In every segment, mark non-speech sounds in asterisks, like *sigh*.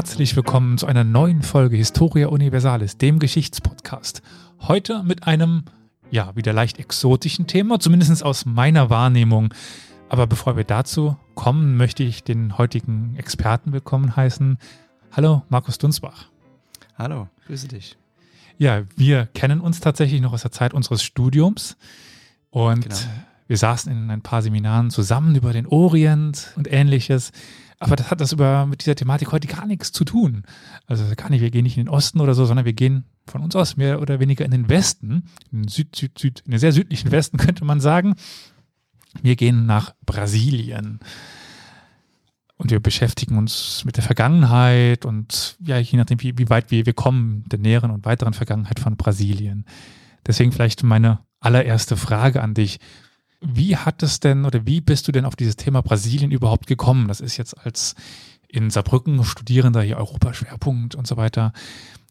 Herzlich willkommen zu einer neuen Folge Historia Universalis, dem Geschichtspodcast. Heute mit einem, ja, wieder leicht exotischen Thema, zumindest aus meiner Wahrnehmung. Aber bevor wir dazu kommen, möchte ich den heutigen Experten willkommen heißen. Hallo, Markus Dunsbach. Hallo, grüße dich. Ja, wir kennen uns tatsächlich noch aus der Zeit unseres Studiums und genau. wir saßen in ein paar Seminaren zusammen über den Orient und ähnliches. Aber das hat das über, mit dieser Thematik heute gar nichts zu tun. Also gar nicht, wir gehen nicht in den Osten oder so, sondern wir gehen von uns aus mehr oder weniger in den Westen, in den Süd, Süd, Süd, in den sehr südlichen Westen *laughs* könnte man sagen. Wir gehen nach Brasilien. Und wir beschäftigen uns mit der Vergangenheit und ja, je nachdem, wie, wie weit wir, wir kommen, der näheren und weiteren Vergangenheit von Brasilien. Deswegen vielleicht meine allererste Frage an dich. Wie hat es denn oder wie bist du denn auf dieses Thema Brasilien überhaupt gekommen? Das ist jetzt als in Saarbrücken Studierender hier Europaschwerpunkt und so weiter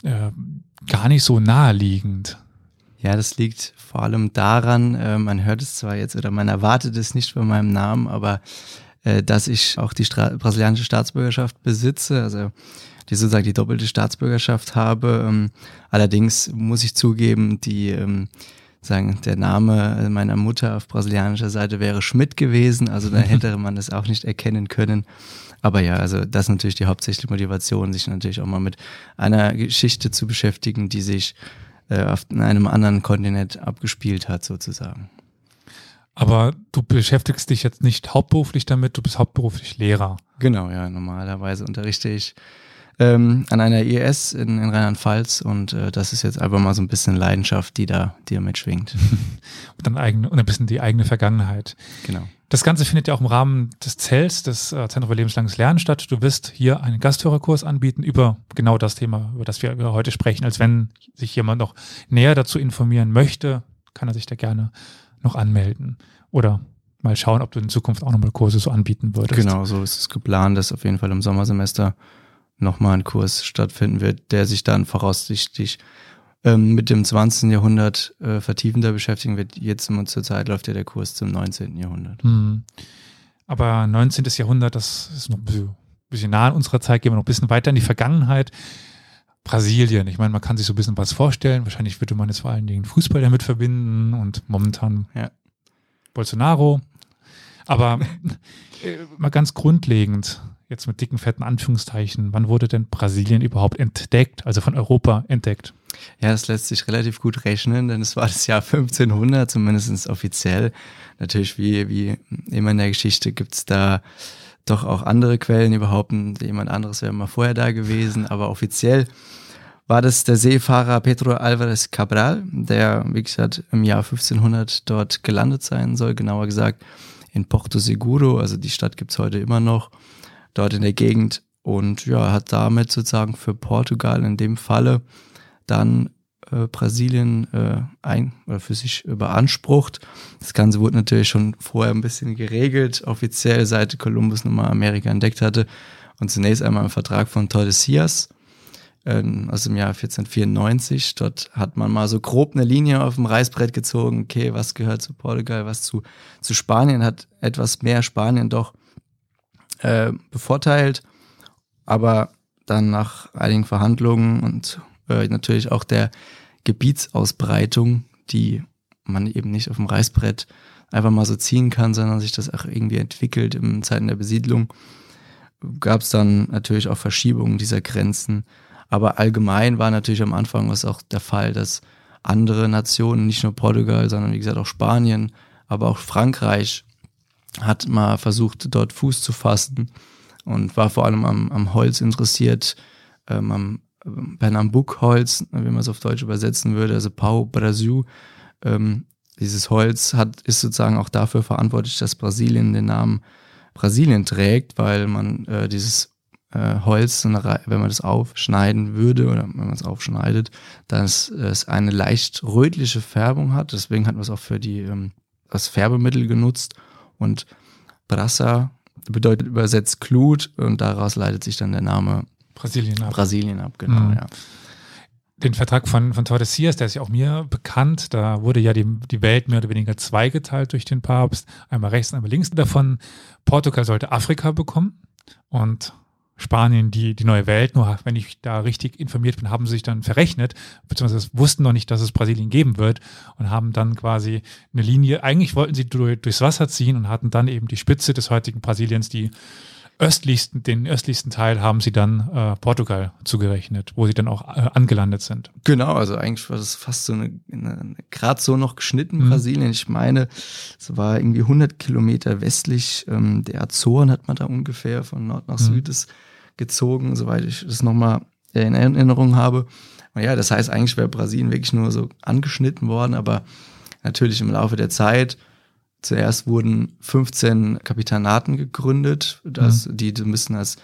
äh, gar nicht so naheliegend. Ja, das liegt vor allem daran, äh, man hört es zwar jetzt oder man erwartet es nicht von meinem Namen, aber äh, dass ich auch die Stra brasilianische Staatsbürgerschaft besitze, also die sozusagen die doppelte Staatsbürgerschaft habe. Ähm, allerdings muss ich zugeben, die ähm, sagen, der Name meiner Mutter auf brasilianischer Seite wäre Schmidt gewesen, also da *laughs* hätte man das auch nicht erkennen können. Aber ja, also das ist natürlich die hauptsächliche Motivation, sich natürlich auch mal mit einer Geschichte zu beschäftigen, die sich äh, auf einem anderen Kontinent abgespielt hat, sozusagen. Aber du beschäftigst dich jetzt nicht hauptberuflich damit, du bist hauptberuflich Lehrer. Genau, ja, normalerweise unterrichte ich ähm, an einer IS in, in Rheinland-Pfalz und äh, das ist jetzt einfach mal so ein bisschen Leidenschaft, die da, die da mitschwingt. *laughs* und dann eigene, und ein bisschen die eigene Vergangenheit. Genau. Das Ganze findet ja auch im Rahmen des CELS, des äh, Zentrum für lebenslanges Lernen statt. Du wirst hier einen Gasthörerkurs anbieten über genau das Thema, über das wir heute sprechen. Als wenn sich jemand noch näher dazu informieren möchte, kann er sich da gerne noch anmelden. Oder mal schauen, ob du in Zukunft auch nochmal Kurse so anbieten würdest. Genau, so ist es geplant, dass auf jeden Fall im Sommersemester nochmal ein Kurs stattfinden wird, der sich dann voraussichtlich ähm, mit dem 20. Jahrhundert äh, vertiefender beschäftigen wird. Jetzt zur Zeit läuft ja der Kurs zum 19. Jahrhundert. Mhm. Aber 19. Jahrhundert, das ist noch ein bisschen, bisschen nah an unserer Zeit, gehen wir noch ein bisschen weiter in die Vergangenheit. Brasilien, ich meine, man kann sich so ein bisschen was vorstellen. Wahrscheinlich würde man jetzt vor allen Dingen Fußball damit verbinden und momentan ja. Bolsonaro. Aber *laughs* äh, mal ganz grundlegend, jetzt mit dicken, fetten Anführungszeichen, wann wurde denn Brasilien überhaupt entdeckt, also von Europa entdeckt? Ja, das lässt sich relativ gut rechnen, denn es war das Jahr 1500, zumindest offiziell. Natürlich, wie, wie immer in der Geschichte, gibt es da doch auch andere Quellen, die behaupten, jemand anderes wäre mal vorher da gewesen, aber offiziell war das der Seefahrer Pedro Alvarez Cabral, der, wie gesagt, im Jahr 1500 dort gelandet sein soll, genauer gesagt in Porto Seguro, also die Stadt gibt's heute immer noch dort in der Gegend und ja, hat damit sozusagen für Portugal in dem Falle dann äh, Brasilien äh, ein oder für sich beansprucht. Das Ganze wurde natürlich schon vorher ein bisschen geregelt, offiziell seit Kolumbus nochmal Amerika entdeckt hatte und zunächst einmal im Vertrag von Tordesillas äh, aus dem Jahr 1494. Dort hat man mal so grob eine Linie auf dem Reißbrett gezogen. Okay, was gehört zu Portugal, was zu, zu Spanien, hat etwas mehr Spanien doch äh, bevorteilt, aber dann nach einigen Verhandlungen und äh, natürlich auch der Gebietsausbreitung, die man eben nicht auf dem Reißbrett einfach mal so ziehen kann, sondern sich das auch irgendwie entwickelt in Zeiten der Besiedlung, gab es dann natürlich auch Verschiebungen dieser Grenzen. Aber allgemein war natürlich am Anfang was auch der Fall, dass andere Nationen, nicht nur Portugal, sondern wie gesagt auch Spanien, aber auch Frankreich hat mal versucht, dort Fuß zu fassen und war vor allem am, am Holz interessiert, ähm, am Pernambuk-Holz, wie man es auf Deutsch übersetzen würde, also Pau Brasil. Ähm, dieses Holz hat, ist sozusagen auch dafür verantwortlich, dass Brasilien den Namen Brasilien trägt, weil man äh, dieses äh, Holz, wenn man das aufschneiden würde oder wenn man es aufschneidet, dass es eine leicht rötliche Färbung hat. Deswegen hat man es auch für die ähm, als Färbemittel genutzt und Brassa bedeutet übersetzt Glut und daraus leitet sich dann der Name Brasilien ab. Brasilien ab, genau, mhm. ja. Den Vertrag von, von Tordesillas, der ist ja auch mir bekannt, da wurde ja die, die Welt mehr oder weniger zweigeteilt durch den Papst, einmal rechts, einmal links davon. Portugal sollte Afrika bekommen und Spanien die, die neue Welt. Nur wenn ich da richtig informiert bin, haben sie sich dann verrechnet, beziehungsweise wussten noch nicht, dass es Brasilien geben wird und haben dann quasi eine Linie, eigentlich wollten sie durch, durchs Wasser ziehen und hatten dann eben die Spitze des heutigen Brasiliens, die östlichsten, den östlichsten Teil haben sie dann äh, Portugal zugerechnet, wo sie dann auch äh, angelandet sind. Genau, also eigentlich war das fast so eine, eine, gerade so noch geschnitten mhm. Brasilien. Ich meine, es war irgendwie 100 Kilometer westlich ähm, der Azoren hat man da ungefähr von Nord nach mhm. Süd ist gezogen, soweit ich das nochmal in Erinnerung habe. Und ja, das heißt, eigentlich wäre Brasilien wirklich nur so angeschnitten worden, aber natürlich im Laufe der Zeit Zuerst wurden 15 Kapitanaten gegründet, das, mhm. die ein bisschen als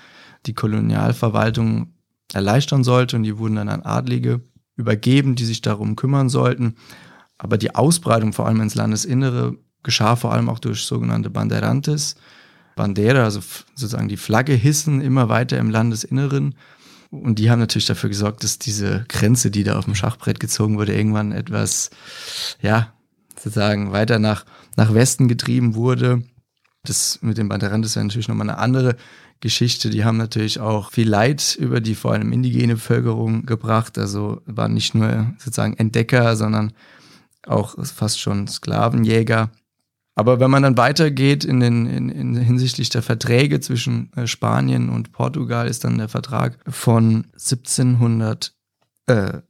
die Kolonialverwaltung erleichtern sollte und die wurden dann an Adlige übergeben, die sich darum kümmern sollten. Aber die Ausbreitung vor allem ins Landesinnere geschah vor allem auch durch sogenannte Banderantes. Bandera, also sozusagen die Flagge hissen immer weiter im Landesinneren. Und die haben natürlich dafür gesorgt, dass diese Grenze, die da auf dem Schachbrett gezogen wurde, irgendwann etwas, ja, sozusagen weiter nach, nach Westen getrieben wurde. Das mit dem Banderantes ist ja natürlich nochmal eine andere Geschichte. Die haben natürlich auch viel Leid über die vor allem indigene Bevölkerung gebracht. Also waren nicht nur sozusagen Entdecker, sondern auch fast schon Sklavenjäger. Aber wenn man dann weitergeht in den, in, in hinsichtlich der Verträge zwischen äh, Spanien und Portugal, ist dann der Vertrag von 1700, äh,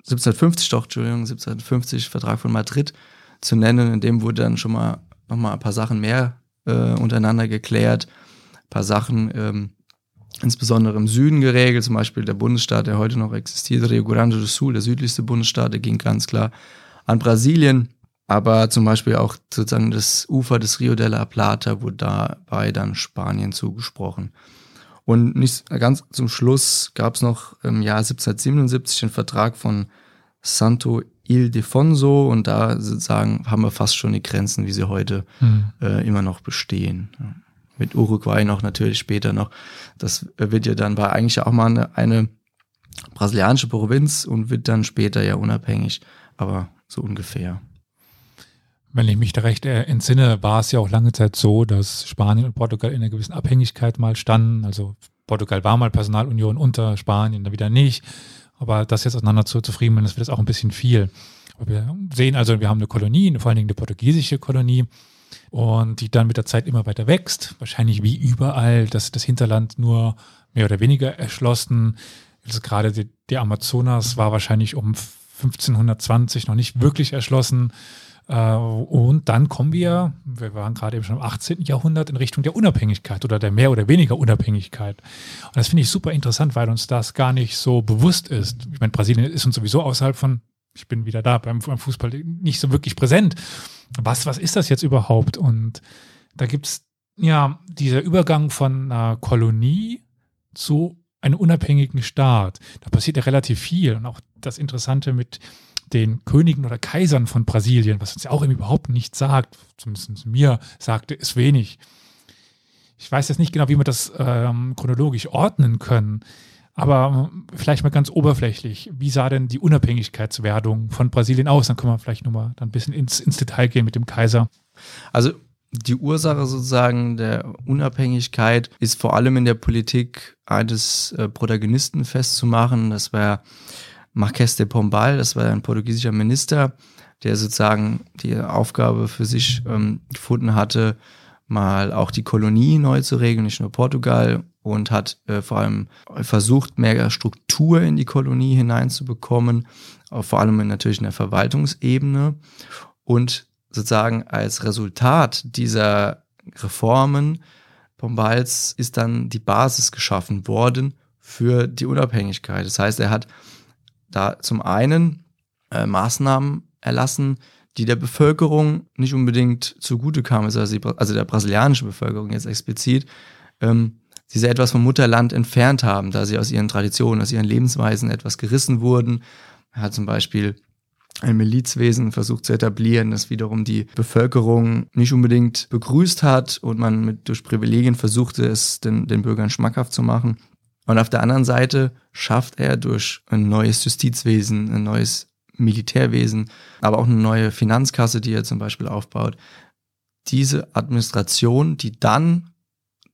1750 doch, Entschuldigung, 1750 Vertrag von Madrid zu nennen. In dem wurde dann schon mal nochmal ein paar Sachen mehr äh, untereinander geklärt, ein paar Sachen ähm, insbesondere im Süden geregelt, zum Beispiel der Bundesstaat, der heute noch existiert, Rio Grande do Sul, der südlichste Bundesstaat, der ging ganz klar an Brasilien, aber zum Beispiel auch sozusagen das Ufer des Rio de la Plata wurde dabei dann Spanien zugesprochen. Und nicht ganz zum Schluss gab es noch im Jahr 1777 den Vertrag von Santo Ildefonso und da sozusagen haben wir fast schon die Grenzen, wie sie heute mhm. äh, immer noch bestehen. Mit Uruguay noch natürlich später noch. Das wird ja dann war eigentlich auch mal eine, eine brasilianische Provinz und wird dann später ja unabhängig, aber so ungefähr. Wenn ich mich da recht entsinne, war es ja auch lange Zeit so, dass Spanien und Portugal in einer gewissen Abhängigkeit mal standen. Also Portugal war mal Personalunion unter Spanien, dann wieder nicht. Aber das jetzt auseinander zu zufrieden, das wird jetzt auch ein bisschen viel. Wir sehen also, wir haben eine Kolonie, vor allen Dingen eine portugiesische Kolonie, und die dann mit der Zeit immer weiter wächst. Wahrscheinlich wie überall, dass das Hinterland nur mehr oder weniger erschlossen. Also gerade die Amazonas war wahrscheinlich um 1520 noch nicht wirklich erschlossen. Äh, und dann kommen wir, wir waren gerade eben schon im 18. Jahrhundert, in Richtung der Unabhängigkeit oder der mehr oder weniger Unabhängigkeit. Und das finde ich super interessant, weil uns das gar nicht so bewusst ist. Ich meine, Brasilien ist uns sowieso außerhalb von, ich bin wieder da, beim, Fußball nicht so wirklich präsent. Was, was ist das jetzt überhaupt? Und da gibt es ja dieser Übergang von einer Kolonie zu einem unabhängigen Staat. Da passiert ja relativ viel. Und auch das Interessante mit den Königen oder Kaisern von Brasilien, was uns ja auch überhaupt nichts sagt, zumindest mir sagte es wenig. Ich weiß jetzt nicht genau, wie wir das ähm, chronologisch ordnen können, aber vielleicht mal ganz oberflächlich. Wie sah denn die Unabhängigkeitswerdung von Brasilien aus? Dann können wir vielleicht nochmal ein bisschen ins, ins Detail gehen mit dem Kaiser. Also die Ursache sozusagen der Unabhängigkeit ist vor allem in der Politik eines äh, Protagonisten festzumachen. Das war Marques de Pombal, das war ein portugiesischer Minister, der sozusagen die Aufgabe für sich ähm, gefunden hatte, mal auch die Kolonie neu zu regeln, nicht nur Portugal, und hat äh, vor allem versucht, mehr Struktur in die Kolonie hineinzubekommen, vor allem natürlich in der Verwaltungsebene. Und sozusagen als Resultat dieser Reformen Pombals ist dann die Basis geschaffen worden für die Unabhängigkeit. Das heißt, er hat da zum einen äh, Maßnahmen erlassen, die der Bevölkerung nicht unbedingt zugute kamen, also, also der brasilianischen Bevölkerung jetzt explizit, ähm, die sie etwas vom Mutterland entfernt haben, da sie aus ihren Traditionen, aus ihren Lebensweisen etwas gerissen wurden. Er hat zum Beispiel ein Milizwesen versucht zu etablieren, das wiederum die Bevölkerung nicht unbedingt begrüßt hat und man mit durch Privilegien versuchte, es den, den Bürgern schmackhaft zu machen. Und auf der anderen Seite schafft er durch ein neues Justizwesen, ein neues Militärwesen, aber auch eine neue Finanzkasse, die er zum Beispiel aufbaut, diese Administration, die dann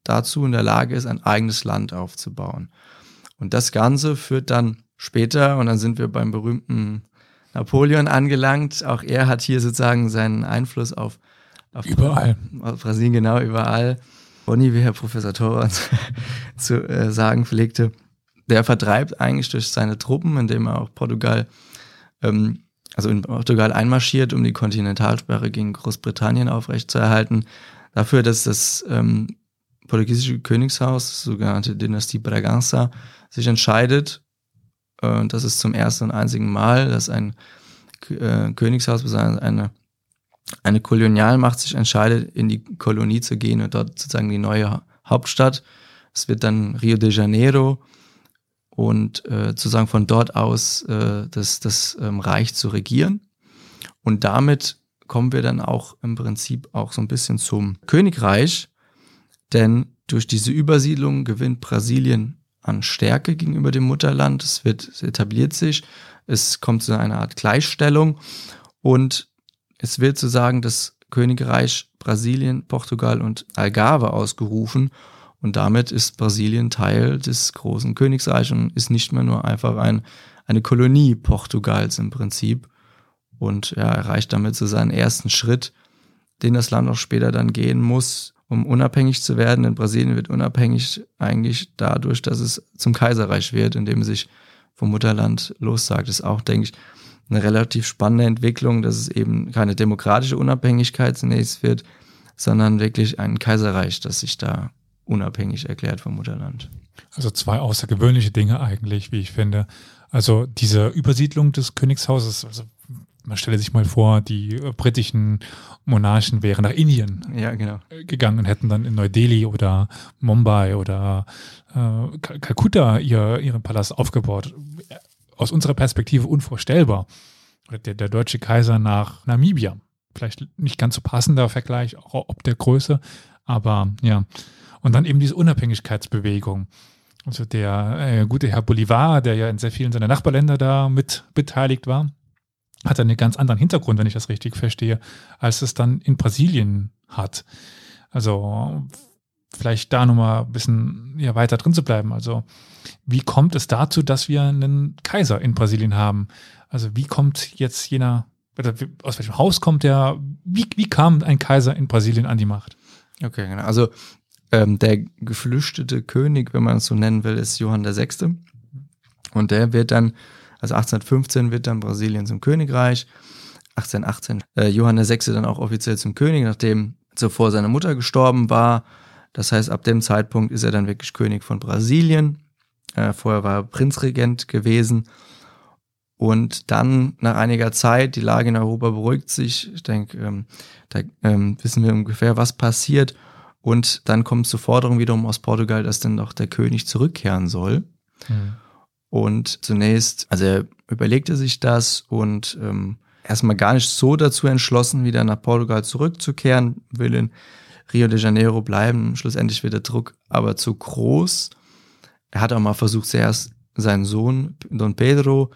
dazu in der Lage ist, ein eigenes Land aufzubauen. Und das Ganze führt dann später, und dann sind wir beim berühmten Napoleon angelangt. Auch er hat hier sozusagen seinen Einfluss auf, auf überall. Auf Brasilien, genau, überall. Bonnie, wie Herr Professor Torrens *laughs* zu äh, sagen pflegte, der vertreibt eigentlich durch seine Truppen, indem er auch Portugal, ähm, also in Portugal einmarschiert, um die Kontinentalsperre gegen Großbritannien aufrechtzuerhalten, dafür, dass das ähm, portugiesische Königshaus, sogenannte Dynastie Bragança, sich entscheidet, äh, das ist zum ersten und einzigen Mal, dass ein äh, Königshaus, eine, eine Kolonialmacht sich entscheidet, in die Kolonie zu gehen und dort sozusagen die neue Hauptstadt. Es wird dann Rio de Janeiro und äh, sozusagen von dort aus äh, das, das ähm, Reich zu regieren. Und damit kommen wir dann auch im Prinzip auch so ein bisschen zum Königreich, denn durch diese Übersiedlung gewinnt Brasilien an Stärke gegenüber dem Mutterland. Es wird, es etabliert sich, es kommt zu einer Art Gleichstellung und es wird sozusagen das Königreich Brasilien, Portugal und Algarve ausgerufen und damit ist Brasilien Teil des großen Königreichs und ist nicht mehr nur einfach ein, eine Kolonie Portugals im Prinzip und er erreicht damit so seinen ersten Schritt, den das Land auch später dann gehen muss, um unabhängig zu werden. Denn Brasilien wird unabhängig eigentlich dadurch, dass es zum Kaiserreich wird, indem es sich vom Mutterland lossagt. Das ist auch, denke ich, eine relativ spannende Entwicklung, dass es eben keine demokratische Unabhängigkeit zunächst wird, sondern wirklich ein Kaiserreich, das sich da unabhängig erklärt vom Mutterland. Also zwei außergewöhnliche Dinge eigentlich, wie ich finde. Also diese Übersiedlung des Königshauses, also man stelle sich mal vor, die äh, britischen Monarchen wären nach Indien ja, genau. Äh, gegangen und hätten dann in Neu-Delhi oder Mumbai oder äh, Kalkutta ihr, ihren Palast aufgebaut. Aus unserer Perspektive unvorstellbar. Der, der deutsche Kaiser nach Namibia. Vielleicht nicht ganz so passender Vergleich, auch ob der Größe, aber ja. Und dann eben diese Unabhängigkeitsbewegung. Also der äh, gute Herr Bolivar, der ja in sehr vielen seiner Nachbarländer da mit beteiligt war, hat einen ganz anderen Hintergrund, wenn ich das richtig verstehe, als es dann in Brasilien hat. Also vielleicht da nochmal ein bisschen ja, weiter drin zu bleiben. Also wie kommt es dazu, dass wir einen Kaiser in Brasilien haben? Also wie kommt jetzt jener, aus welchem Haus kommt der, wie, wie kam ein Kaiser in Brasilien an die Macht? Okay, genau. Also ähm, der geflüchtete König, wenn man es so nennen will, ist Johann VI. Und der wird dann also 1815 wird dann Brasilien zum Königreich. 1818 äh, Johann VI. dann auch offiziell zum König, nachdem zuvor seine Mutter gestorben war. Das heißt, ab dem Zeitpunkt ist er dann wirklich König von Brasilien. Äh, vorher war er Prinzregent gewesen. Und dann nach einiger Zeit, die Lage in Europa beruhigt sich. Ich denke, ähm, da ähm, wissen wir ungefähr, was passiert. Und dann kommt zur Forderung wiederum aus Portugal, dass dann doch der König zurückkehren soll. Mhm. Und zunächst, also er überlegte sich das und ähm, erstmal gar nicht so dazu entschlossen, wieder nach Portugal zurückzukehren, will in Rio de Janeiro bleiben. Schlussendlich wird der Druck aber zu groß. Er hat auch mal versucht, zuerst seinen Sohn Don Pedro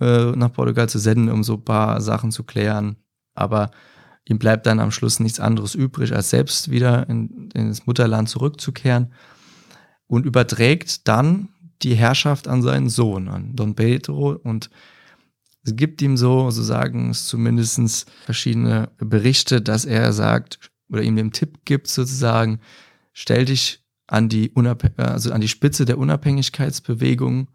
äh, nach Portugal zu senden, um so ein paar Sachen zu klären. Aber ihm bleibt dann am Schluss nichts anderes übrig, als selbst wieder in, in das Mutterland zurückzukehren und überträgt dann die Herrschaft an seinen Sohn, an Don Pedro. Und es gibt ihm so, so sagen es zumindest verschiedene Berichte, dass er sagt oder ihm den Tipp gibt sozusagen, stell dich an die, Unabh also an die Spitze der Unabhängigkeitsbewegung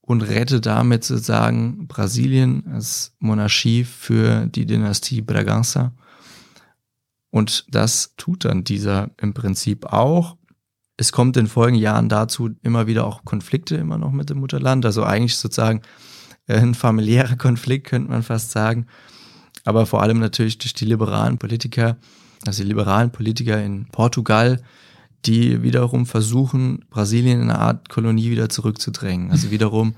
und rette damit sozusagen Brasilien als Monarchie für die Dynastie Bragança. Und das tut dann dieser im Prinzip auch es kommt in folgenden Jahren dazu immer wieder auch Konflikte immer noch mit dem Mutterland. Also eigentlich sozusagen äh, ein familiärer Konflikt, könnte man fast sagen. Aber vor allem natürlich durch die liberalen Politiker, also die liberalen Politiker in Portugal, die wiederum versuchen, Brasilien in eine Art Kolonie wieder zurückzudrängen. Also wiederum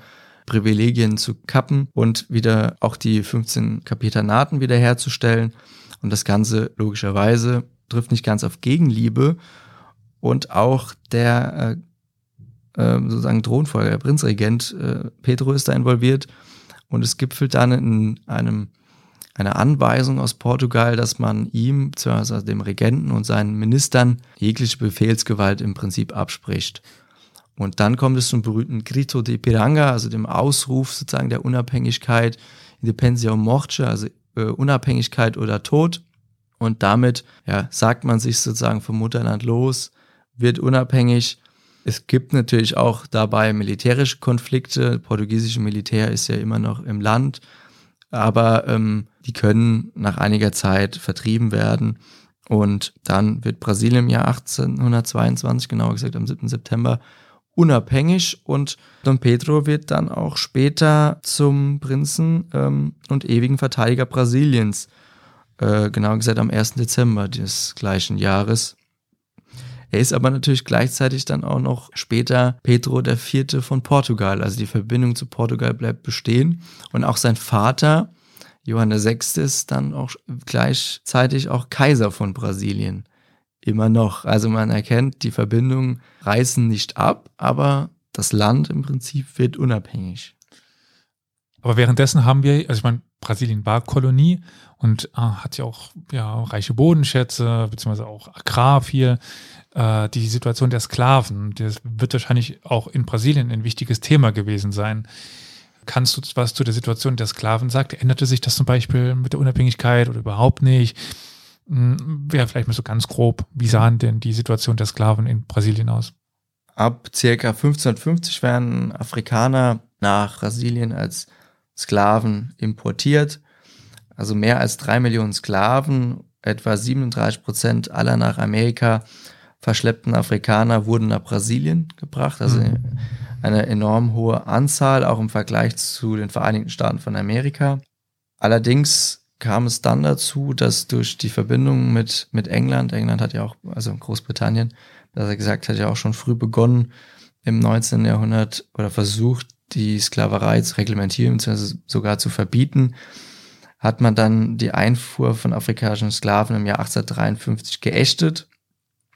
Privilegien zu kappen und wieder auch die 15 Kapitanaten wiederherzustellen. Und das Ganze logischerweise trifft nicht ganz auf Gegenliebe, und auch der äh, äh, sozusagen Thronfolger, der Prinzregent äh, Pedro ist da involviert und es gipfelt dann in einem eine Anweisung aus Portugal, dass man ihm, also dem Regenten und seinen Ministern, jegliche Befehlsgewalt im Prinzip abspricht. Und dann kommt es zum berühmten Grito de Piranga, also dem Ausruf sozusagen der Unabhängigkeit, Independencia o Morte, also äh, Unabhängigkeit oder Tod. Und damit ja, sagt man sich sozusagen vom Mutterland los, wird unabhängig. Es gibt natürlich auch dabei militärische Konflikte. Portugiesische Militär ist ja immer noch im Land, aber ähm, die können nach einiger Zeit vertrieben werden. Und dann wird Brasilien im Jahr 1822, genauer gesagt am 7. September, unabhängig und Don Pedro wird dann auch später zum Prinzen ähm, und ewigen Verteidiger Brasiliens, äh, genauer gesagt am 1. Dezember des gleichen Jahres. Er ist aber natürlich gleichzeitig dann auch noch später Pedro Vierte von Portugal. Also die Verbindung zu Portugal bleibt bestehen. Und auch sein Vater, Johann VI., ist dann auch gleichzeitig auch Kaiser von Brasilien immer noch. Also man erkennt, die Verbindungen reißen nicht ab, aber das Land im Prinzip wird unabhängig. Aber währenddessen haben wir, also ich meine, Brasilien war Kolonie und äh, hat ja auch ja, reiche Bodenschätze, beziehungsweise auch Agrar viel. Äh, die Situation der Sklaven, das wird wahrscheinlich auch in Brasilien ein wichtiges Thema gewesen sein. Kannst du was zu der Situation der Sklaven sagen? Änderte sich das zum Beispiel mit der Unabhängigkeit oder überhaupt nicht? Hm, Wäre vielleicht mal so ganz grob, wie sahen denn die Situation der Sklaven in Brasilien aus? Ab circa 1550 werden Afrikaner nach Brasilien als Sklaven importiert. Also mehr als drei Millionen Sklaven, etwa 37 Prozent aller nach Amerika verschleppten Afrikaner wurden nach Brasilien gebracht. Also mhm. eine enorm hohe Anzahl, auch im Vergleich zu den Vereinigten Staaten von Amerika. Allerdings kam es dann dazu, dass durch die Verbindung mit, mit England, England hat ja auch, also Großbritannien, dass er gesagt hat ja auch schon früh begonnen, im 19. Jahrhundert oder versucht, die Sklaverei zu reglementieren, beziehungsweise sogar zu verbieten, hat man dann die Einfuhr von afrikanischen Sklaven im Jahr 1853 geächtet.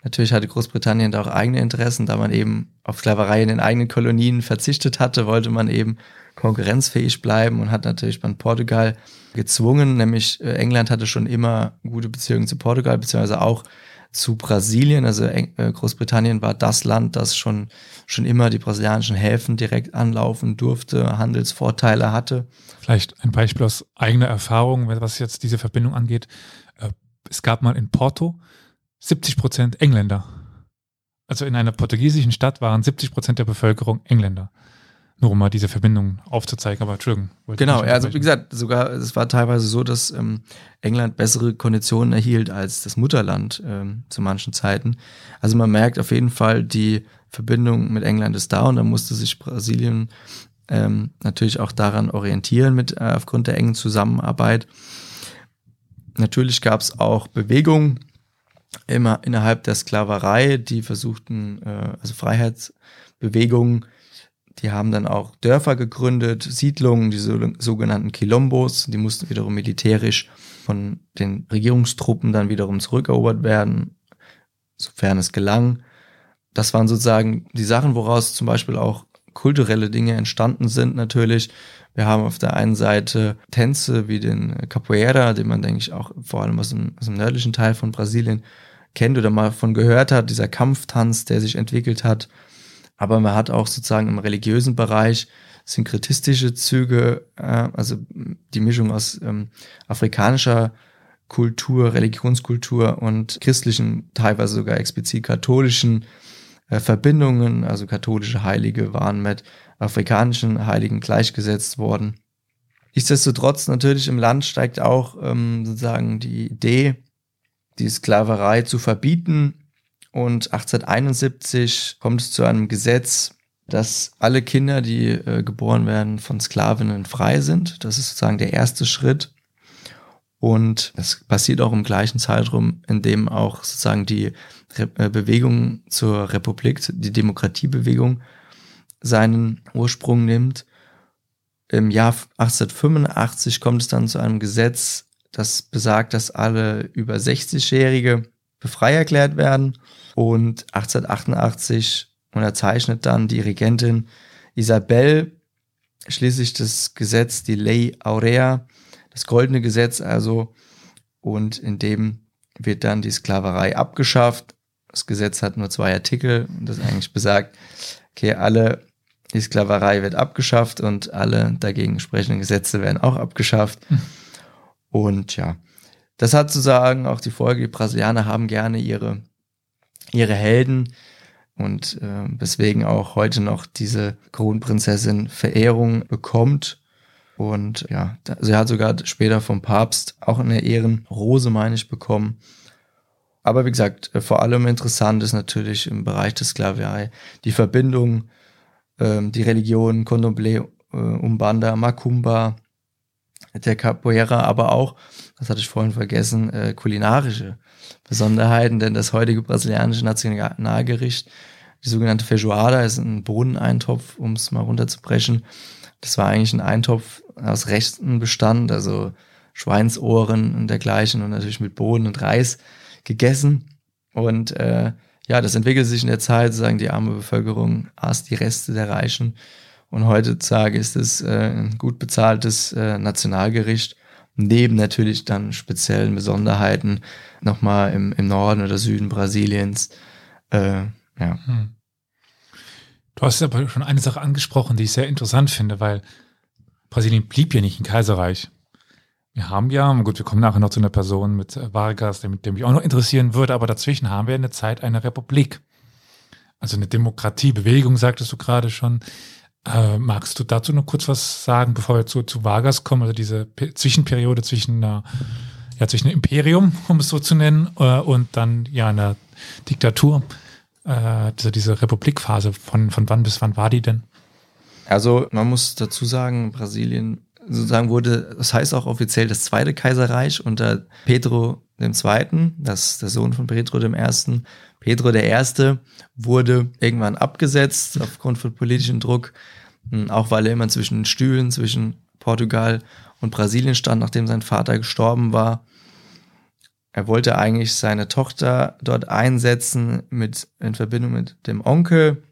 Natürlich hatte Großbritannien da auch eigene Interessen, da man eben auf Sklaverei in den eigenen Kolonien verzichtet hatte, wollte man eben konkurrenzfähig bleiben und hat natürlich bei Portugal gezwungen, nämlich äh, England hatte schon immer gute Beziehungen zu Portugal, beziehungsweise auch zu Brasilien. Also äh, Großbritannien war das Land, das schon, schon immer die brasilianischen Häfen direkt anlaufen durfte, Handelsvorteile hatte. Vielleicht ein Beispiel aus eigener Erfahrung, was jetzt diese Verbindung angeht. Äh, es gab mal in Porto 70 Prozent Engländer. Also in einer portugiesischen Stadt waren 70 Prozent der Bevölkerung Engländer. Nur um mal diese Verbindung aufzuzeigen, aber Entschuldigung. Genau, also wie gesagt, sogar es war teilweise so, dass ähm, England bessere Konditionen erhielt als das Mutterland ähm, zu manchen Zeiten. Also man merkt auf jeden Fall, die Verbindung mit England ist da und da musste sich Brasilien ähm, natürlich auch daran orientieren mit äh, aufgrund der engen Zusammenarbeit. Natürlich gab es auch Bewegungen immer innerhalb der Sklaverei, die versuchten, äh, also Freiheitsbewegungen die haben dann auch Dörfer gegründet, Siedlungen, diese sogenannten Quilombos, die mussten wiederum militärisch von den Regierungstruppen dann wiederum zurückerobert werden, sofern es gelang. Das waren sozusagen die Sachen, woraus zum Beispiel auch kulturelle Dinge entstanden sind natürlich. Wir haben auf der einen Seite Tänze wie den Capoeira, den man, denke ich, auch vor allem aus dem, aus dem nördlichen Teil von Brasilien kennt oder mal von gehört hat, dieser Kampftanz, der sich entwickelt hat aber man hat auch sozusagen im religiösen Bereich synkretistische Züge, äh, also die Mischung aus ähm, afrikanischer Kultur, Religionskultur und christlichen, teilweise sogar explizit katholischen äh, Verbindungen, also katholische Heilige waren mit afrikanischen Heiligen gleichgesetzt worden. Nichtsdestotrotz natürlich im Land steigt auch ähm, sozusagen die Idee, die Sklaverei zu verbieten und 1871 kommt es zu einem Gesetz, dass alle Kinder, die äh, geboren werden, von Sklavinnen frei sind. Das ist sozusagen der erste Schritt. Und das passiert auch im gleichen Zeitraum, in dem auch sozusagen die Re äh, Bewegung zur Republik, die Demokratiebewegung, seinen Ursprung nimmt. Im Jahr 1885 kommt es dann zu einem Gesetz, das besagt, dass alle über 60-Jährige befrei erklärt werden. Und 1888 unterzeichnet dann die Regentin Isabel schließlich das Gesetz, die Ley Aurea, das goldene Gesetz also, und in dem wird dann die Sklaverei abgeschafft. Das Gesetz hat nur zwei Artikel und das eigentlich besagt, okay, alle, die Sklaverei wird abgeschafft und alle dagegen sprechenden Gesetze werden auch abgeschafft. Hm. Und ja, das hat zu sagen auch die Folge, die Brasilianer haben gerne ihre, ihre Helden und äh, weswegen auch heute noch diese Kronprinzessin Verehrung bekommt. Und ja, sie hat sogar später vom Papst auch eine Ehrenrose, meine ich, bekommen. Aber wie gesagt, äh, vor allem interessant ist natürlich im Bereich der Sklaverei die Verbindung, ähm, die Religion, Condomblé, äh, Umbanda, Macumba, der Capoeira, aber auch, das hatte ich vorhin vergessen, äh, kulinarische Besonderheiten, denn das heutige brasilianische Nationalgericht, die sogenannte Feijoada, ist ein Bohneneintopf, um es mal runterzubrechen. Das war eigentlich ein Eintopf aus Rechten bestand, also Schweinsohren und dergleichen und natürlich mit Bohnen und Reis gegessen. Und äh, ja, das entwickelte sich in der Zeit, sozusagen die arme Bevölkerung aß die Reste der Reichen und heutzutage ist es äh, ein gut bezahltes äh, Nationalgericht, neben natürlich dann speziellen Besonderheiten nochmal im, im Norden oder Süden Brasiliens. Äh, ja. Hm. Du hast aber schon eine Sache angesprochen, die ich sehr interessant finde, weil Brasilien blieb ja nicht ein Kaiserreich. Wir haben ja, gut, wir kommen nachher noch zu einer Person mit Vargas, der, mich auch noch interessieren würde, aber dazwischen haben wir eine Zeit eine Republik. Also eine Demokratiebewegung, sagtest du gerade schon. Äh, magst du dazu noch kurz was sagen, bevor wir zu, zu Vargas kommen, also diese P Zwischenperiode zwischen einer, ja, zwischen Imperium, um es so zu nennen, äh, und dann ja einer Diktatur, äh, diese, diese Republikphase, von, von wann bis wann war die denn? Also man muss dazu sagen, Brasilien sozusagen wurde, das heißt auch offiziell das zweite Kaiserreich unter Pedro II., das ist der Sohn von Pedro I., Pedro I. wurde irgendwann abgesetzt aufgrund von politischem Druck, hm, auch weil er immer zwischen den Stühlen zwischen Portugal und Brasilien stand, nachdem sein Vater gestorben war. Er wollte eigentlich seine Tochter dort einsetzen mit, in Verbindung mit dem Onkel.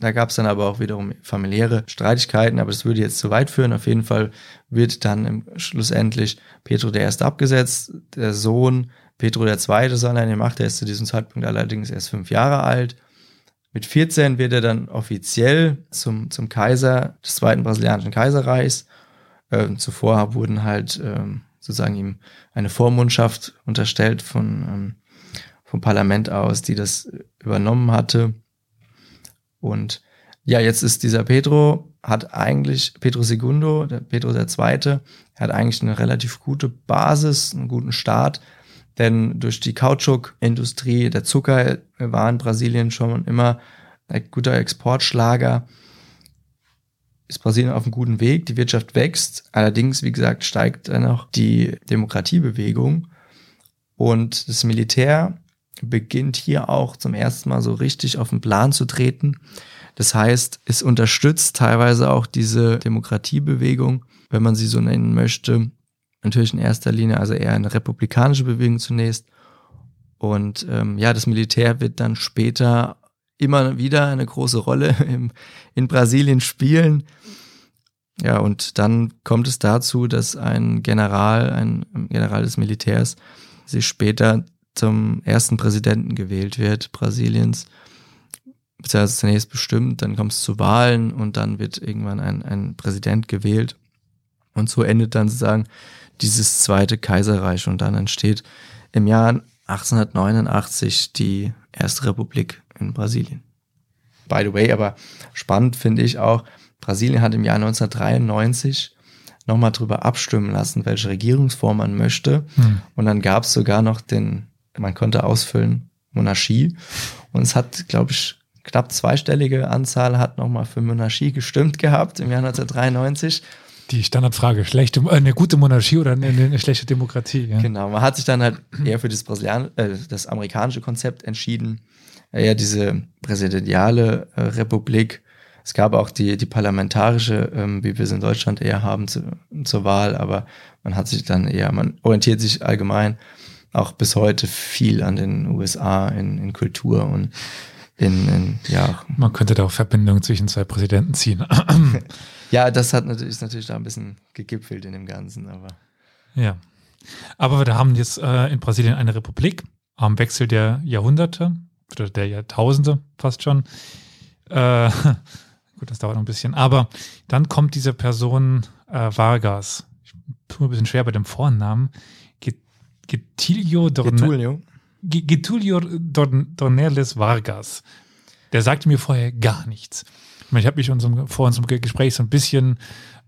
Da gab es dann aber auch wiederum familiäre Streitigkeiten, aber das würde jetzt zu weit führen. Auf jeden Fall wird dann schlussendlich Pedro I. abgesetzt. Der Sohn Pedro II. ist an der Macht, der ist zu diesem Zeitpunkt allerdings erst fünf Jahre alt. Mit 14 wird er dann offiziell zum, zum Kaiser des Zweiten Brasilianischen Kaiserreichs. Äh, zuvor wurden halt ähm, sozusagen ihm eine Vormundschaft unterstellt von, ähm, vom Parlament aus, die das übernommen hatte. Und ja, jetzt ist dieser Pedro, hat eigentlich, Pedro Segundo, der Pedro II., hat eigentlich eine relativ gute Basis, einen guten Start, denn durch die Kautschukindustrie, der Zucker war in Brasilien schon immer ein guter Exportschlager. Ist Brasilien auf einem guten Weg, die Wirtschaft wächst. Allerdings, wie gesagt, steigt dann auch die Demokratiebewegung. Und das Militär beginnt hier auch zum ersten Mal so richtig auf den Plan zu treten. Das heißt, es unterstützt teilweise auch diese Demokratiebewegung, wenn man sie so nennen möchte, natürlich in erster Linie, also eher eine republikanische Bewegung zunächst. Und ähm, ja, das Militär wird dann später immer wieder eine große Rolle *laughs* im, in Brasilien spielen. Ja, und dann kommt es dazu, dass ein General, ein General des Militärs, sich später zum ersten Präsidenten gewählt wird Brasiliens, beziehungsweise zunächst bestimmt, dann kommt es zu Wahlen und dann wird irgendwann ein, ein Präsident gewählt. Und so endet dann sozusagen dieses zweite Kaiserreich und dann entsteht im Jahr 1889 die erste Republik in Brasilien. By the way, aber spannend finde ich auch, Brasilien hat im Jahr 1993 nochmal drüber abstimmen lassen, welche Regierungsform man möchte. Hm. Und dann gab es sogar noch den, man konnte ausfüllen, Monarchie. Und es hat, glaube ich, knapp zweistellige Anzahl hat nochmal für Monarchie gestimmt gehabt im Jahr 1993. Die Standardfrage, schlechte, äh, eine gute Monarchie oder eine, eine schlechte Demokratie. Ja. Genau, man hat sich dann halt eher für das, Brasilian äh, das amerikanische Konzept entschieden, eher diese präsidentiale äh, Republik. Es gab auch die, die parlamentarische, ähm, wie wir es in Deutschland eher haben, zu, zur Wahl, aber man hat sich dann eher, man orientiert sich allgemein auch bis heute viel an den USA in, in Kultur und in, in, ja. Man könnte da auch Verbindungen zwischen zwei Präsidenten ziehen. *laughs* Ja, das hat natürlich, ist natürlich da ein bisschen gegipfelt in dem Ganzen, aber. Ja. Aber wir haben jetzt äh, in Brasilien eine Republik am Wechsel der Jahrhunderte oder der Jahrtausende fast schon. Äh, *laughs* gut, das dauert noch ein bisschen. Aber dann kommt diese Person äh, Vargas. Ich tue ein bisschen schwer bei dem Vornamen. Getulio Getulio. Getulio Dornelles Vargas. Der sagte mir vorher gar nichts. Ich habe mich unserem, vor unserem Gespräch so ein bisschen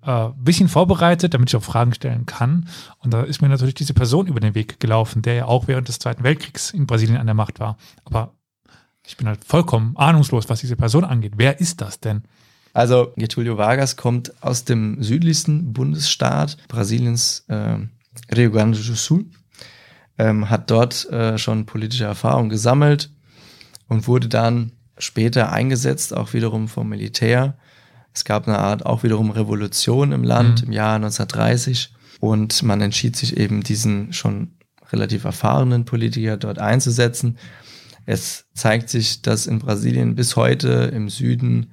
äh, bisschen vorbereitet, damit ich auch Fragen stellen kann. Und da ist mir natürlich diese Person über den Weg gelaufen, der ja auch während des Zweiten Weltkriegs in Brasilien an der Macht war. Aber ich bin halt vollkommen ahnungslos, was diese Person angeht. Wer ist das denn? Also Getulio Vargas kommt aus dem südlichsten Bundesstaat Brasiliens, äh, Rio Grande do Sul, ähm, hat dort äh, schon politische Erfahrung gesammelt und wurde dann später eingesetzt, auch wiederum vom Militär es gab eine Art auch wiederum Revolution im Land mhm. im Jahr 1930 und man entschied sich eben diesen schon relativ erfahrenen Politiker dort einzusetzen. Es zeigt sich, dass in Brasilien bis heute im Süden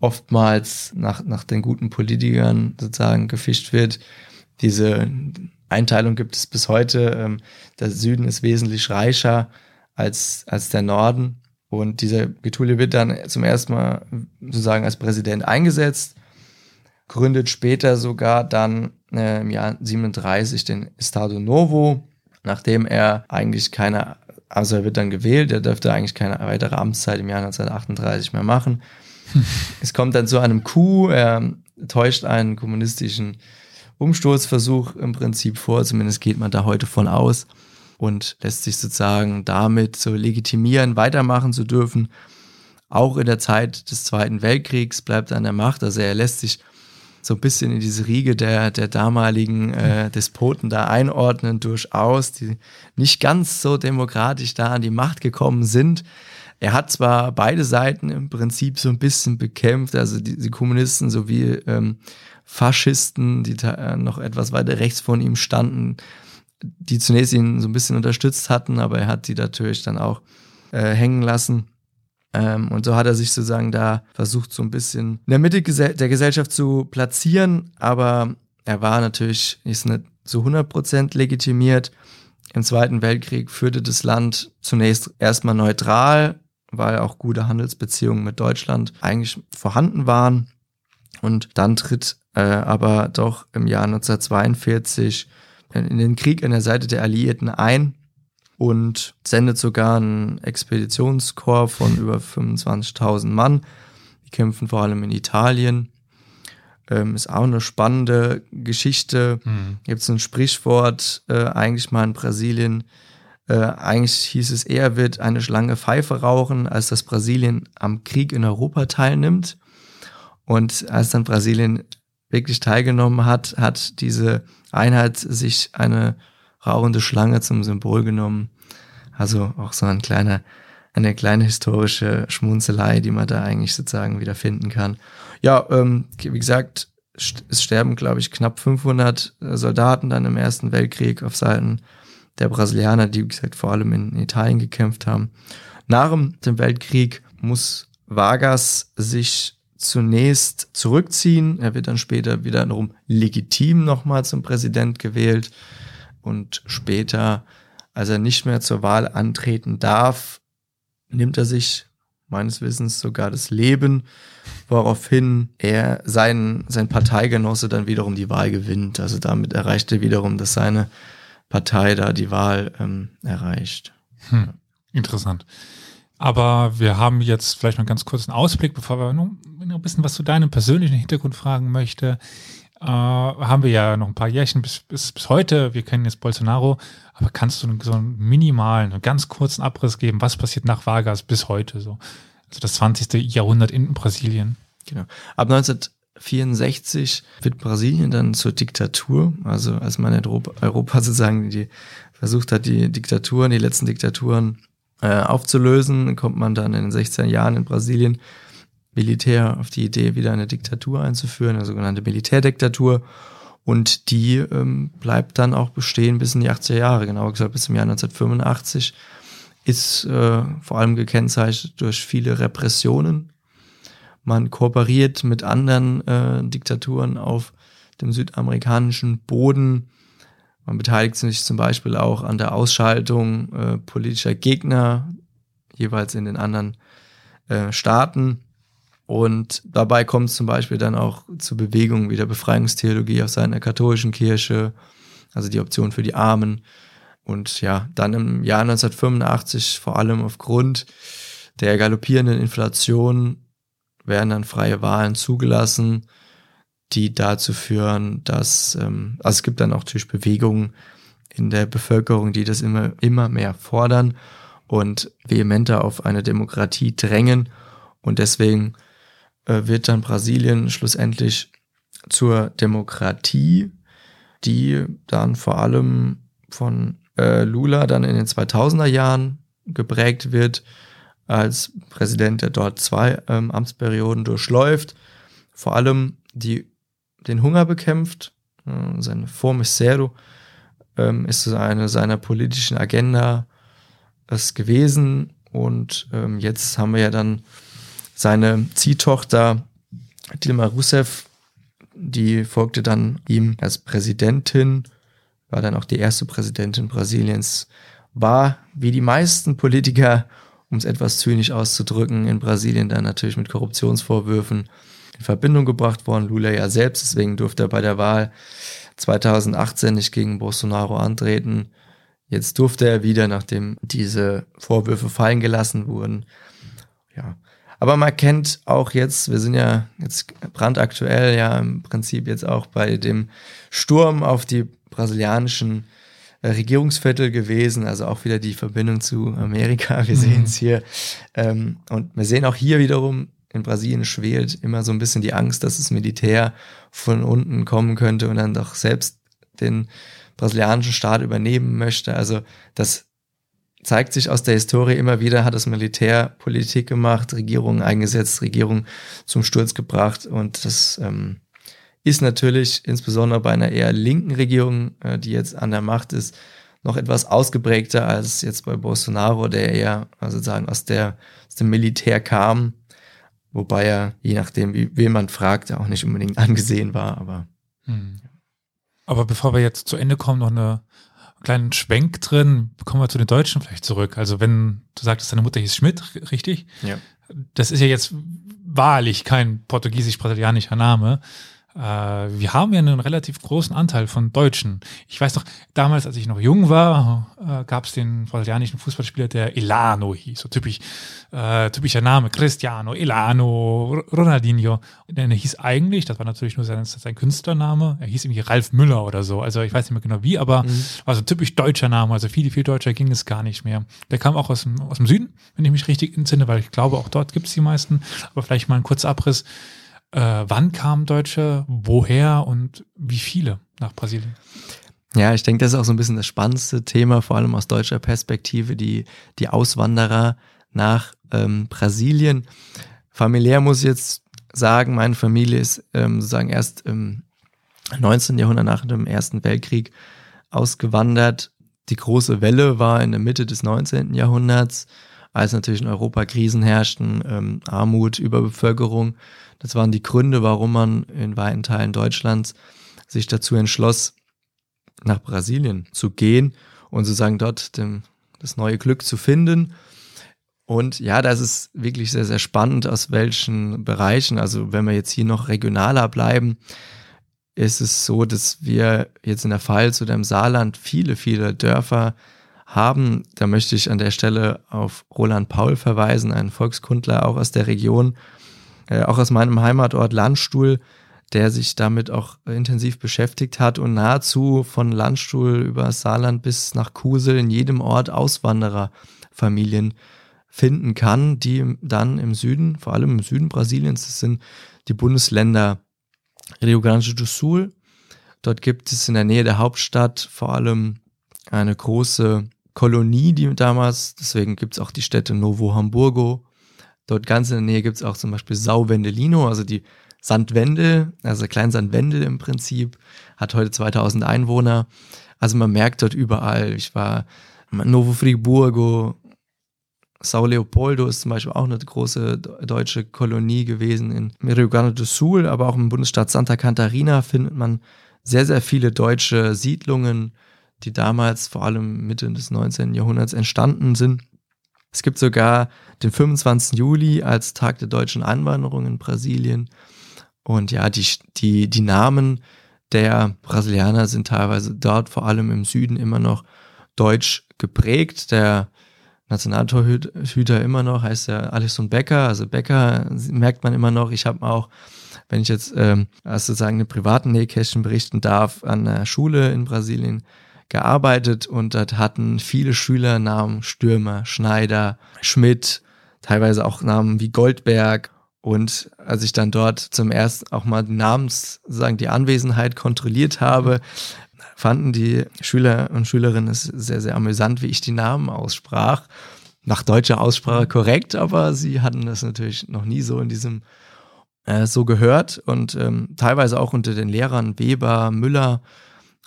oftmals nach, nach den guten Politikern sozusagen gefischt wird. Diese Einteilung gibt es bis heute. Ähm, der Süden ist wesentlich reicher als, als der Norden. Und dieser Getulio wird dann zum ersten Mal sozusagen als Präsident eingesetzt, gründet später sogar dann äh, im Jahr 37 den Estado Novo, nachdem er eigentlich keine, also er wird dann gewählt, er dürfte eigentlich keine weitere Amtszeit im Jahr 1938 mehr machen. *laughs* es kommt dann zu einem Coup, er täuscht einen kommunistischen Umsturzversuch im Prinzip vor, zumindest geht man da heute von aus und lässt sich sozusagen damit so legitimieren, weitermachen zu dürfen. Auch in der Zeit des Zweiten Weltkriegs bleibt er an der Macht. Also er lässt sich so ein bisschen in diese Riege der, der damaligen äh, Despoten da einordnen, durchaus, die nicht ganz so demokratisch da an die Macht gekommen sind. Er hat zwar beide Seiten im Prinzip so ein bisschen bekämpft, also die, die Kommunisten sowie ähm, Faschisten, die äh, noch etwas weiter rechts von ihm standen, die zunächst ihn so ein bisschen unterstützt hatten, aber er hat die natürlich dann auch äh, hängen lassen. Ähm, und so hat er sich sozusagen da versucht, so ein bisschen in der Mitte der Gesellschaft zu platzieren, aber er war natürlich ist nicht zu 100% legitimiert. Im Zweiten Weltkrieg führte das Land zunächst erstmal neutral, weil auch gute Handelsbeziehungen mit Deutschland eigentlich vorhanden waren. Und dann tritt äh, aber doch im Jahr 1942 in den Krieg an der Seite der Alliierten ein und sendet sogar einen Expeditionskorps von über 25.000 Mann. Die kämpfen vor allem in Italien. Ähm, ist auch eine spannende Geschichte. Mhm. Gibt es ein Sprichwort, äh, eigentlich mal in Brasilien. Äh, eigentlich hieß es eher, wird eine Schlange Pfeife rauchen, als dass Brasilien am Krieg in Europa teilnimmt. Und als dann Brasilien wirklich teilgenommen hat, hat diese Einheit sich eine rauchende Schlange zum Symbol genommen. Also auch so ein kleiner, eine kleine historische Schmunzelei, die man da eigentlich sozusagen wieder finden kann. Ja, ähm, wie gesagt, es sterben, glaube ich, knapp 500 äh, Soldaten dann im Ersten Weltkrieg auf Seiten der Brasilianer, die, wie gesagt, vor allem in Italien gekämpft haben. Nach dem Weltkrieg muss Vargas sich zunächst zurückziehen. Er wird dann später wiederum legitim nochmal zum Präsident gewählt. Und später, als er nicht mehr zur Wahl antreten darf, nimmt er sich meines Wissens sogar das Leben, woraufhin er sein, sein Parteigenosse dann wiederum die Wahl gewinnt. Also damit erreicht er wiederum, dass seine Partei da die Wahl ähm, erreicht. Hm, interessant. Aber wir haben jetzt vielleicht noch einen ganz kurzen Ausblick, bevor wir noch, ein bisschen was zu deinem persönlichen Hintergrund fragen möchte. Äh, haben wir ja noch ein paar Jährchen bis, bis, bis heute. Wir kennen jetzt Bolsonaro. Aber kannst du so einen minimalen, einen ganz kurzen Abriss geben, was passiert nach Vargas bis heute? So? Also das 20. Jahrhundert in Brasilien. Genau. Ab 1964 wird Brasilien dann zur Diktatur. Also als man in Europa, Europa sozusagen die, versucht hat, die Diktaturen, die letzten Diktaturen äh, aufzulösen, kommt man dann in den 16 Jahren in Brasilien Militär auf die Idee, wieder eine Diktatur einzuführen, eine sogenannte Militärdiktatur. Und die ähm, bleibt dann auch bestehen bis in die 80er Jahre, genauer gesagt bis zum Jahr 1985. Ist äh, vor allem gekennzeichnet durch viele Repressionen. Man kooperiert mit anderen äh, Diktaturen auf dem südamerikanischen Boden Man beteiligt sich zum Beispiel auch an der Ausschaltung äh, politischer Gegner, jeweils in den anderen äh, Staaten. Und dabei kommt es zum Beispiel dann auch zu Bewegungen wie der Befreiungstheologie aus seiner katholischen Kirche, also die Option für die Armen. Und ja, dann im Jahr 1985 vor allem aufgrund der galoppierenden Inflation werden dann freie Wahlen zugelassen, die dazu führen, dass, ähm, also es gibt dann auch natürlich Bewegungen in der Bevölkerung, die das immer, immer mehr fordern und vehementer auf eine Demokratie drängen. Und deswegen äh, wird dann Brasilien schlussendlich zur Demokratie, die dann vor allem von äh, Lula dann in den 2000er Jahren geprägt wird, als Präsident, der dort zwei ähm, Amtsperioden durchläuft, vor allem die, den Hunger bekämpft. Äh, seine Forme Zero ähm, ist eine seiner politischen Agenda es gewesen und ähm, jetzt haben wir ja dann seine Ziehtochter Dilma Rousseff, die folgte dann ihm als Präsidentin, war dann auch die erste Präsidentin Brasiliens, war wie die meisten Politiker, um es etwas zynisch auszudrücken, in Brasilien dann natürlich mit Korruptionsvorwürfen in Verbindung gebracht worden. Lula ja selbst, deswegen durfte er bei der Wahl 2018 nicht gegen Bolsonaro antreten. Jetzt durfte er wieder, nachdem diese Vorwürfe fallen gelassen wurden. Ja, aber man kennt auch jetzt, wir sind ja jetzt brandaktuell ja im Prinzip jetzt auch bei dem Sturm auf die brasilianischen Regierungsviertel gewesen, also auch wieder die Verbindung zu Amerika. Wir mhm. sehen es hier. Ähm, und wir sehen auch hier wiederum, in Brasilien schwelt immer so ein bisschen die Angst, dass das Militär von unten kommen könnte und dann doch selbst den brasilianischen Staat übernehmen möchte. Also das zeigt sich aus der Historie immer wieder, hat das Militär Politik gemacht, Regierungen eingesetzt, Regierungen zum Sturz gebracht und das ähm, ist natürlich insbesondere bei einer eher linken Regierung, äh, die jetzt an der Macht ist, noch etwas ausgeprägter als jetzt bei Bolsonaro, der eher also sozusagen aus, der, aus dem Militär kam, wobei er, je nachdem, wie, wen man fragt, auch nicht unbedingt angesehen war, aber. Hm. Aber bevor wir jetzt zu Ende kommen, noch eine kleinen Schwenk drin. Kommen wir zu den Deutschen vielleicht zurück. Also wenn du sagtest, deine Mutter hieß Schmidt, richtig? Ja. Das ist ja jetzt wahrlich kein portugiesisch-brasilianischer Name. Äh, wir haben ja einen relativ großen Anteil von Deutschen. Ich weiß noch, damals, als ich noch jung war, äh, gab es den brasilianischen Fußballspieler, der Elano hieß, so typisch, äh, typischer Name, Cristiano, Elano, Ronaldinho. Der hieß eigentlich, das war natürlich nur sein, sein Künstlername, er hieß irgendwie Ralf Müller oder so, also ich weiß nicht mehr genau wie, aber mhm. war so ein typisch deutscher Name, also viel, viel deutscher ging es gar nicht mehr. Der kam auch aus dem, aus dem Süden, wenn ich mich richtig entsinne, weil ich glaube, auch dort gibt es die meisten, aber vielleicht mal ein kurzer Abriss. Äh, wann kamen Deutsche, woher und wie viele nach Brasilien? Ja, ich denke, das ist auch so ein bisschen das spannendste Thema, vor allem aus deutscher Perspektive, die, die Auswanderer nach ähm, Brasilien. Familiär muss ich jetzt sagen, meine Familie ist ähm, sozusagen erst im 19. Jahrhundert nach dem Ersten Weltkrieg ausgewandert. Die große Welle war in der Mitte des 19. Jahrhunderts, als natürlich in Europa Krisen herrschten, ähm, Armut, Überbevölkerung. Das waren die Gründe, warum man in weiten Teilen Deutschlands sich dazu entschloss, nach Brasilien zu gehen und sozusagen dort dem, das neue Glück zu finden. Und ja, das ist wirklich sehr, sehr spannend, aus welchen Bereichen. Also wenn wir jetzt hier noch regionaler bleiben, ist es so, dass wir jetzt in der Fall zu dem Saarland viele, viele Dörfer haben. Da möchte ich an der Stelle auf Roland Paul verweisen, einen Volkskundler auch aus der Region, äh, auch aus meinem Heimatort Landstuhl, der sich damit auch intensiv beschäftigt hat und nahezu von Landstuhl über Saarland bis nach Kusel in jedem Ort Auswandererfamilien finden kann, die dann im Süden, vor allem im Süden Brasiliens, das sind die Bundesländer Rio Grande do Sul. Dort gibt es in der Nähe der Hauptstadt vor allem eine große Kolonie, die damals, deswegen gibt es auch die Städte Novo Hamburgo, Dort ganz in der Nähe gibt es auch zum Beispiel Sau Vendelino, also die Sandwende, also Kleinsandwende im Prinzip, hat heute 2000 Einwohner. Also man merkt dort überall, ich war Novo Friburgo, Sao Leopoldo ist zum Beispiel auch eine große deutsche Kolonie gewesen in Rio Grande do Sul, aber auch im Bundesstaat Santa Catarina findet man sehr, sehr viele deutsche Siedlungen, die damals vor allem Mitte des 19. Jahrhunderts entstanden sind. Es gibt sogar den 25. Juli als Tag der deutschen Einwanderung in Brasilien. Und ja, die, die, die Namen der Brasilianer sind teilweise dort, vor allem im Süden, immer noch deutsch geprägt. Der Nationaltorhüter immer noch heißt ja Alisson Becker. Also Becker merkt man immer noch. Ich habe auch, wenn ich jetzt ähm, sozusagen eine privaten Nähkästchen berichten darf, an einer Schule in Brasilien gearbeitet und dort hatten viele Schüler Namen Stürmer, Schneider, Schmidt, teilweise auch Namen wie Goldberg. Und als ich dann dort zum ersten auch mal die Namens, sagen, die Anwesenheit kontrolliert habe, fanden die Schüler und Schülerinnen es sehr, sehr amüsant, wie ich die Namen aussprach. Nach deutscher Aussprache korrekt, aber sie hatten das natürlich noch nie so in diesem äh, so gehört und ähm, teilweise auch unter den Lehrern Weber, Müller,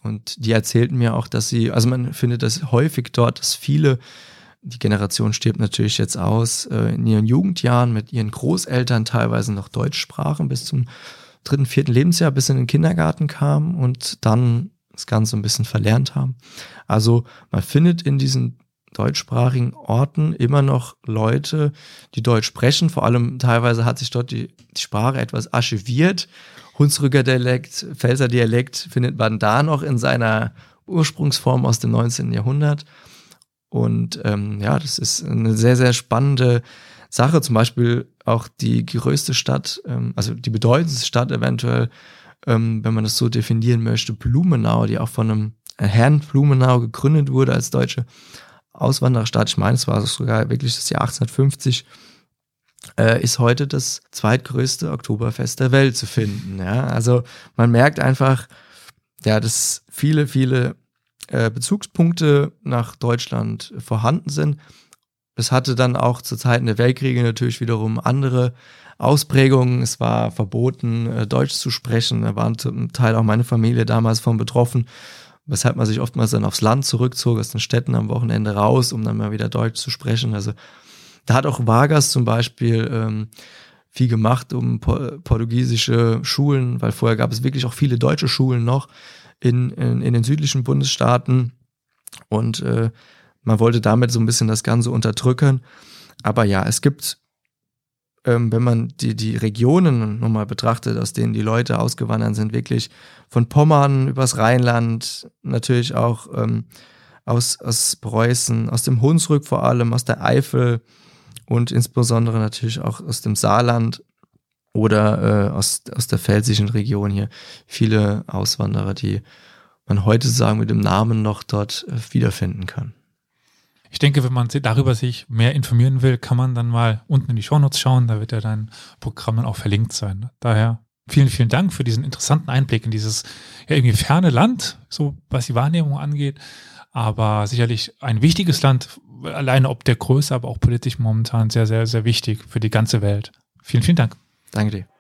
und die erzählten mir auch, dass sie, also man findet das häufig dort, dass viele, die Generation stirbt natürlich jetzt aus, äh, in ihren Jugendjahren mit ihren Großeltern teilweise noch Deutsch sprachen bis zum dritten, vierten Lebensjahr, bis in den Kindergarten kamen und dann das Ganze ein bisschen verlernt haben. Also man findet in diesen deutschsprachigen Orten immer noch Leute, die Deutsch sprechen. Vor allem teilweise hat sich dort die, die Sprache etwas archiviert Hunsrücker Dialekt, Pfälzer Dialekt findet man da noch in seiner Ursprungsform aus dem 19. Jahrhundert. Und ähm, ja, das ist eine sehr, sehr spannende Sache. Zum Beispiel auch die größte Stadt, ähm, also die bedeutendste Stadt eventuell, ähm, wenn man das so definieren möchte, Blumenau, die auch von einem Herrn Blumenau gegründet wurde als deutsche Auswandererstadt. Ich meine, es war sogar wirklich das Jahr 1850 äh, ist heute das zweitgrößte Oktoberfest der Welt zu finden. Ja? Also man merkt einfach, ja, dass viele, viele äh, Bezugspunkte nach Deutschland vorhanden sind. Es hatte dann auch zu Zeiten der Weltkriege natürlich wiederum andere Ausprägungen. Es war verboten, äh, Deutsch zu sprechen. Da waren zum Teil auch meine Familie damals von betroffen, weshalb man sich oftmals dann aufs Land zurückzog, aus den Städten am Wochenende raus, um dann mal wieder Deutsch zu sprechen. Also da hat auch Vargas zum Beispiel ähm, viel gemacht um po portugiesische Schulen, weil vorher gab es wirklich auch viele deutsche Schulen noch in, in, in den südlichen Bundesstaaten. Und äh, man wollte damit so ein bisschen das Ganze unterdrücken. Aber ja, es gibt, ähm, wenn man die, die Regionen nochmal betrachtet, aus denen die Leute ausgewandert sind, wirklich von Pommern übers Rheinland, natürlich auch ähm, aus, aus Preußen, aus dem Hunsrück vor allem, aus der Eifel, und insbesondere natürlich auch aus dem Saarland oder äh, aus, aus der pfälzischen Region hier viele Auswanderer, die man heute sagen mit dem Namen noch dort äh, wiederfinden kann. Ich denke, wenn man darüber sich mehr informieren will, kann man dann mal unten in die Shownotes schauen, da wird ja dein Programm dann auch verlinkt sein. Daher vielen, vielen Dank für diesen interessanten Einblick in dieses ja, irgendwie ferne Land, so was die Wahrnehmung angeht, aber sicherlich ein wichtiges Land, alleine ob der Größe, aber auch politisch momentan sehr, sehr, sehr wichtig für die ganze Welt. Vielen, vielen Dank. Danke dir.